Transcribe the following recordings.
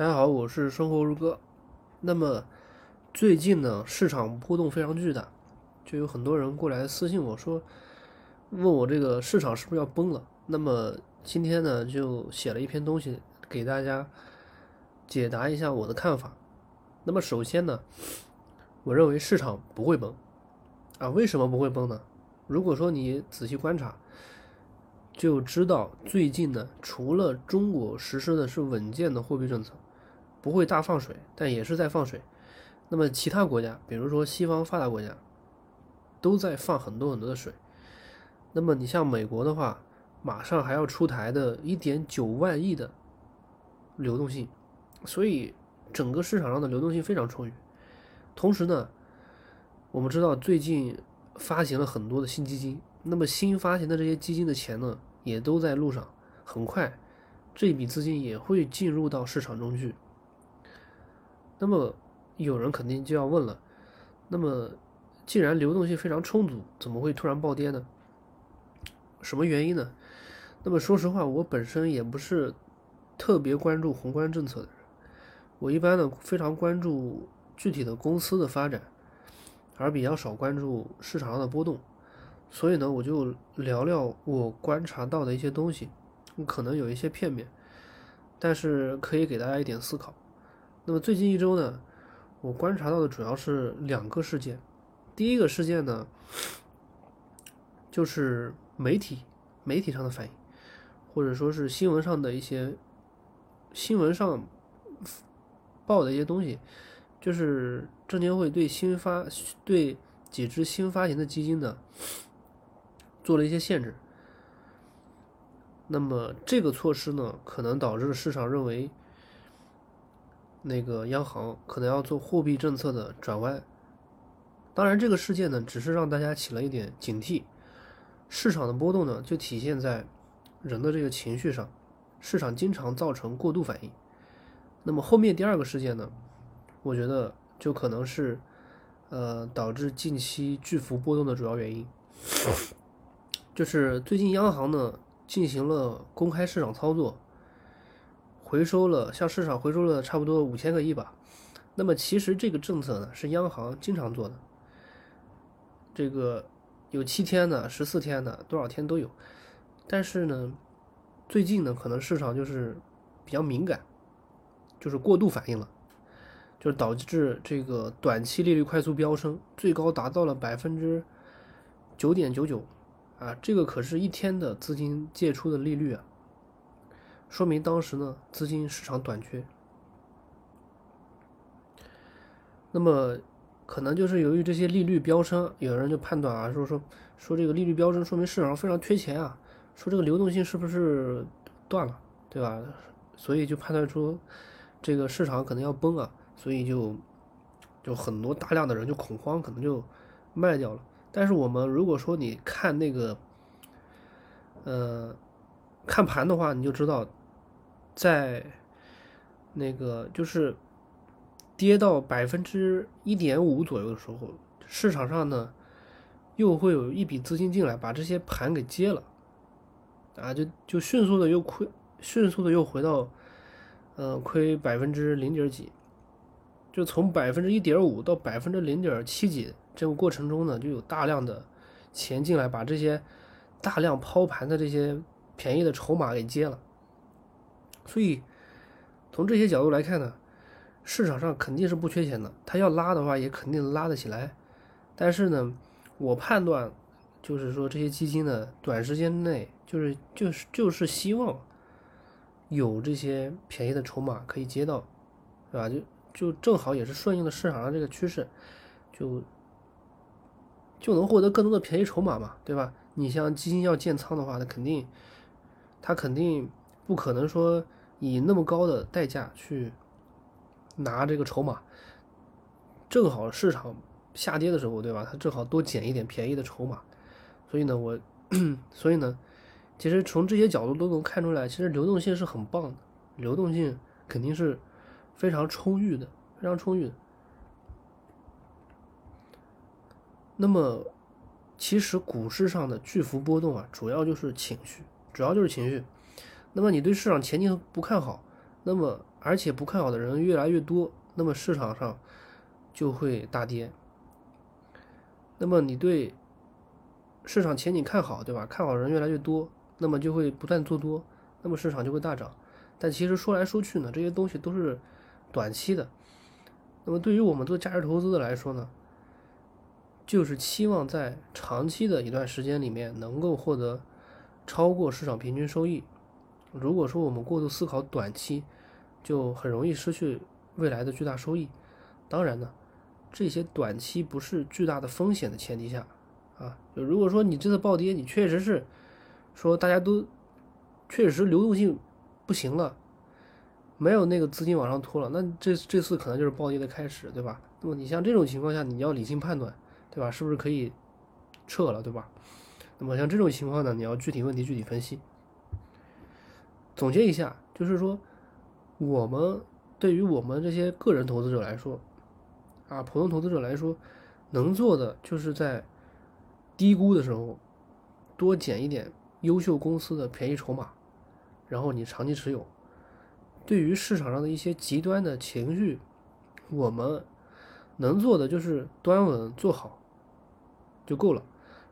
大家好，我是生活如歌。那么最近呢，市场波动非常巨大，就有很多人过来私信我说，问我这个市场是不是要崩了。那么今天呢，就写了一篇东西给大家解答一下我的看法。那么首先呢，我认为市场不会崩啊。为什么不会崩呢？如果说你仔细观察。就知道最近呢，除了中国实施的是稳健的货币政策，不会大放水，但也是在放水。那么其他国家，比如说西方发达国家，都在放很多很多的水。那么你像美国的话，马上还要出台的1.9万亿的流动性，所以整个市场上的流动性非常充裕。同时呢，我们知道最近发行了很多的新基金，那么新发行的这些基金的钱呢？也都在路上，很快，这笔资金也会进入到市场中去。那么，有人肯定就要问了：那么，既然流动性非常充足，怎么会突然暴跌呢？什么原因呢？那么，说实话，我本身也不是特别关注宏观政策的人，我一般呢非常关注具体的公司的发展，而比较少关注市场上的波动。所以呢，我就聊聊我观察到的一些东西，可能有一些片面，但是可以给大家一点思考。那么最近一周呢，我观察到的主要是两个事件。第一个事件呢，就是媒体媒体上的反应，或者说是新闻上的一些新闻上报的一些东西，就是证监会对新发对几只新发行的基金呢。做了一些限制，那么这个措施呢，可能导致市场认为，那个央行可能要做货币政策的转弯。当然，这个事件呢，只是让大家起了一点警惕。市场的波动呢，就体现在人的这个情绪上，市场经常造成过度反应。那么后面第二个事件呢，我觉得就可能是，呃，导致近期巨幅波动的主要原因。就是最近央行呢进行了公开市场操作，回收了向市场回收了差不多五千个亿吧。那么其实这个政策呢是央行经常做的，这个有七天的、十四天的，多少天都有。但是呢，最近呢可能市场就是比较敏感，就是过度反应了，就导致这个短期利率快速飙升，最高达到了百分之九点九九。啊，这个可是一天的资金借出的利率啊，说明当时呢资金市场短缺。那么可能就是由于这些利率飙升，有人就判断啊，说说说这个利率飙升说明市场上非常缺钱啊，说这个流动性是不是断了，对吧？所以就判断出这个市场可能要崩啊，所以就就很多大量的人就恐慌，可能就卖掉了。但是我们如果说你看那个，呃，看盘的话，你就知道，在那个就是跌到百分之一点五左右的时候，市场上呢又会有一笔资金进来，把这些盘给接了，啊，就就迅速的又亏，迅速的又回到，呃，亏百分之零点几，就从百分之一点五到百分之零点七几。这个过程中呢，就有大量的钱进来，把这些大量抛盘的这些便宜的筹码给接了。所以从这些角度来看呢，市场上肯定是不缺钱的，它要拉的话也肯定拉得起来。但是呢，我判断就是说这些基金呢，短时间内就是就是就是希望有这些便宜的筹码可以接到，是吧？就就正好也是顺应了市场上这个趋势，就。就能获得更多的便宜筹码嘛，对吧？你像基金要建仓的话，那肯定，他肯定不可能说以那么高的代价去拿这个筹码。正好市场下跌的时候，对吧？他正好多捡一点便宜的筹码。所以呢，我，所以呢，其实从这些角度都能看出来，其实流动性是很棒的，流动性肯定是非常充裕的，非常充裕的。那么，其实股市上的巨幅波动啊，主要就是情绪，主要就是情绪。那么你对市场前景不看好，那么而且不看好的人越来越多，那么市场上就会大跌。那么你对市场前景看好，对吧？看好人越来越多，那么就会不断做多，那么市场就会大涨。但其实说来说去呢，这些东西都是短期的。那么对于我们做价值投资的来说呢，就是期望在长期的一段时间里面能够获得超过市场平均收益。如果说我们过度思考短期，就很容易失去未来的巨大收益。当然呢，这些短期不是巨大的风险的前提下，啊，就如果说你这次暴跌，你确实是说大家都确实流动性不行了，没有那个资金往上拖了，那这这次可能就是暴跌的开始，对吧？那么你像这种情况下，你要理性判断，对吧？是不是可以撤了，对吧？那么像这种情况呢，你要具体问题具体分析。总结一下，就是说，我们对于我们这些个人投资者来说，啊，普通投资者来说，能做的就是在低估的时候多捡一点优秀公司的便宜筹码，然后你长期持有。对于市场上的一些极端的情绪，我们能做的就是端稳做好就够了。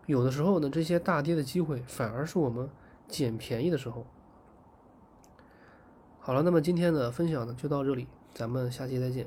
有的时候呢，这些大跌的机会反而是我们捡便宜的时候。好了，那么今天的分享呢就到这里，咱们下期再见。